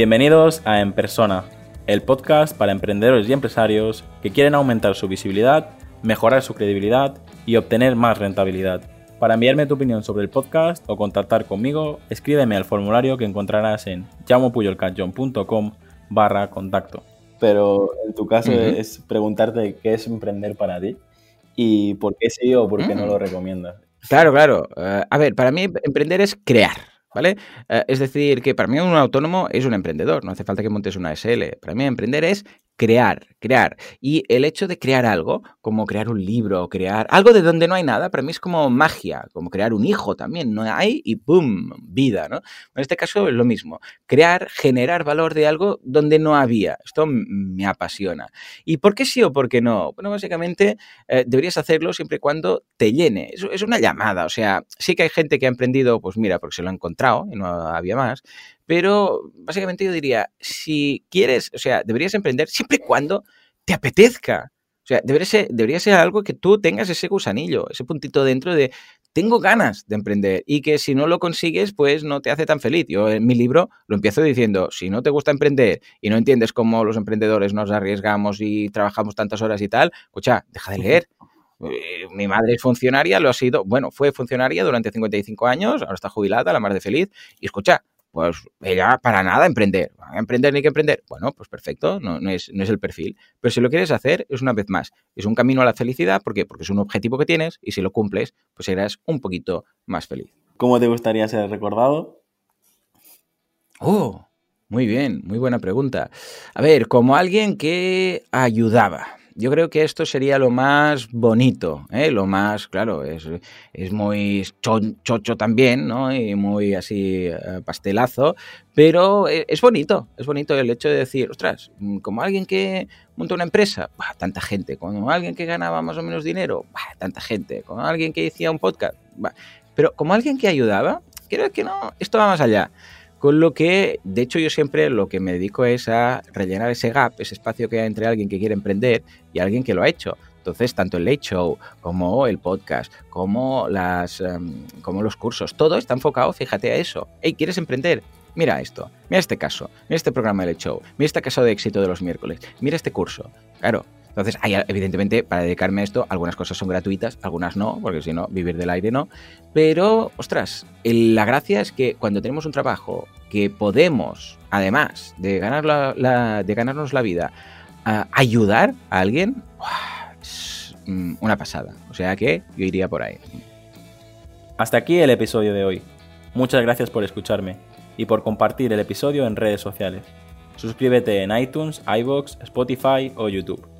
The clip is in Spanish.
Bienvenidos a En Persona, el podcast para emprendedores y empresarios que quieren aumentar su visibilidad, mejorar su credibilidad y obtener más rentabilidad. Para enviarme tu opinión sobre el podcast o contactar conmigo, escríbeme al formulario que encontrarás en llamopuyolcanchon.com barra contacto. Pero en tu caso es preguntarte qué es emprender para ti y por qué sí o por qué no lo mm. recomiendas. Claro, claro. Eh, a ver, para mí emprender es crear. ¿Vale? Eh, es decir, que para mí un autónomo es un emprendedor, no hace falta que montes una SL. Para mí emprender es crear, crear. Y el hecho de crear algo, como crear un libro, crear algo de donde no hay nada, para mí es como magia, como crear un hijo también, no hay y ¡pum! vida, ¿no? En este caso es lo mismo, crear, generar valor de algo donde no había. Esto me apasiona. ¿Y por qué sí o por qué no? Bueno, básicamente eh, deberías hacerlo siempre y cuando te llene. Es, una llamada, o sea, sí que hay gente que ha emprendido, pues mira, porque se lo ha encontrado y no había más, pero básicamente yo diría, si quieres, o sea, deberías emprender siempre y cuando te apetezca. O sea, debería ser, debería ser algo que tú tengas ese gusanillo, ese puntito dentro de tengo ganas de emprender y que si no lo consigues, pues no te hace tan feliz. Yo en mi libro lo empiezo diciendo, si no te gusta emprender y no entiendes cómo los emprendedores nos arriesgamos y trabajamos tantas horas y tal, escucha, deja de leer. Eh, mi madre es funcionaria, lo ha sido, bueno, fue funcionaria durante 55 años, ahora está jubilada, la más de feliz, y escucha, pues ella para nada emprender. ¿Emprender ni que emprender? Bueno, pues perfecto, no, es, no, es, el perfil. Pero si lo quieres hacer, es una vez más, es un camino a la felicidad, ¿por qué? Porque es un objetivo que tienes y si lo cumples, pues serás un poquito más feliz. ¿Cómo te gustaría ser recordado? Oh, muy bien, muy buena pregunta. A ver, como alguien que ayudaba. Yo creo que esto sería lo más bonito, ¿eh? lo más, claro, es, es muy chocho también, ¿no? Y muy así eh, pastelazo, pero e, es bonito, es bonito el hecho de decir, ostras, mm, como alguien que monta una empresa, tanta gente, como alguien que ganaba más o menos dinero, tanta gente, como alguien que decía un podcast, pero como alguien que ayudaba, creo que no, esto va más allá. Con lo que, de hecho, yo siempre lo que me dedico es a rellenar ese gap, ese espacio que hay entre alguien que quiere emprender y alguien que lo ha hecho. Entonces, tanto el Late Show como el podcast, como, las, em, como los cursos, todo está enfocado, fíjate a eso. Hey, ¿quieres emprender? Mira esto, mira este caso, mira este programa de Late Show, mira este caso de éxito de los miércoles, mira este curso. Claro, entonces, hay, evidentemente, para dedicarme a esto, algunas cosas son gratuitas, algunas no, porque si no, vivir del aire no. Pero, ostras, la gracia es que cuando tenemos un trabajo que podemos, además de, ganar la, de ganarnos la vida, ayudar a alguien, es mm, una pasada. O sea que yo iría por ahí. Hasta aquí el episodio de hoy. Muchas gracias por escucharme y por compartir el episodio en redes sociales. Suscríbete en iTunes, iBox, Spotify o YouTube.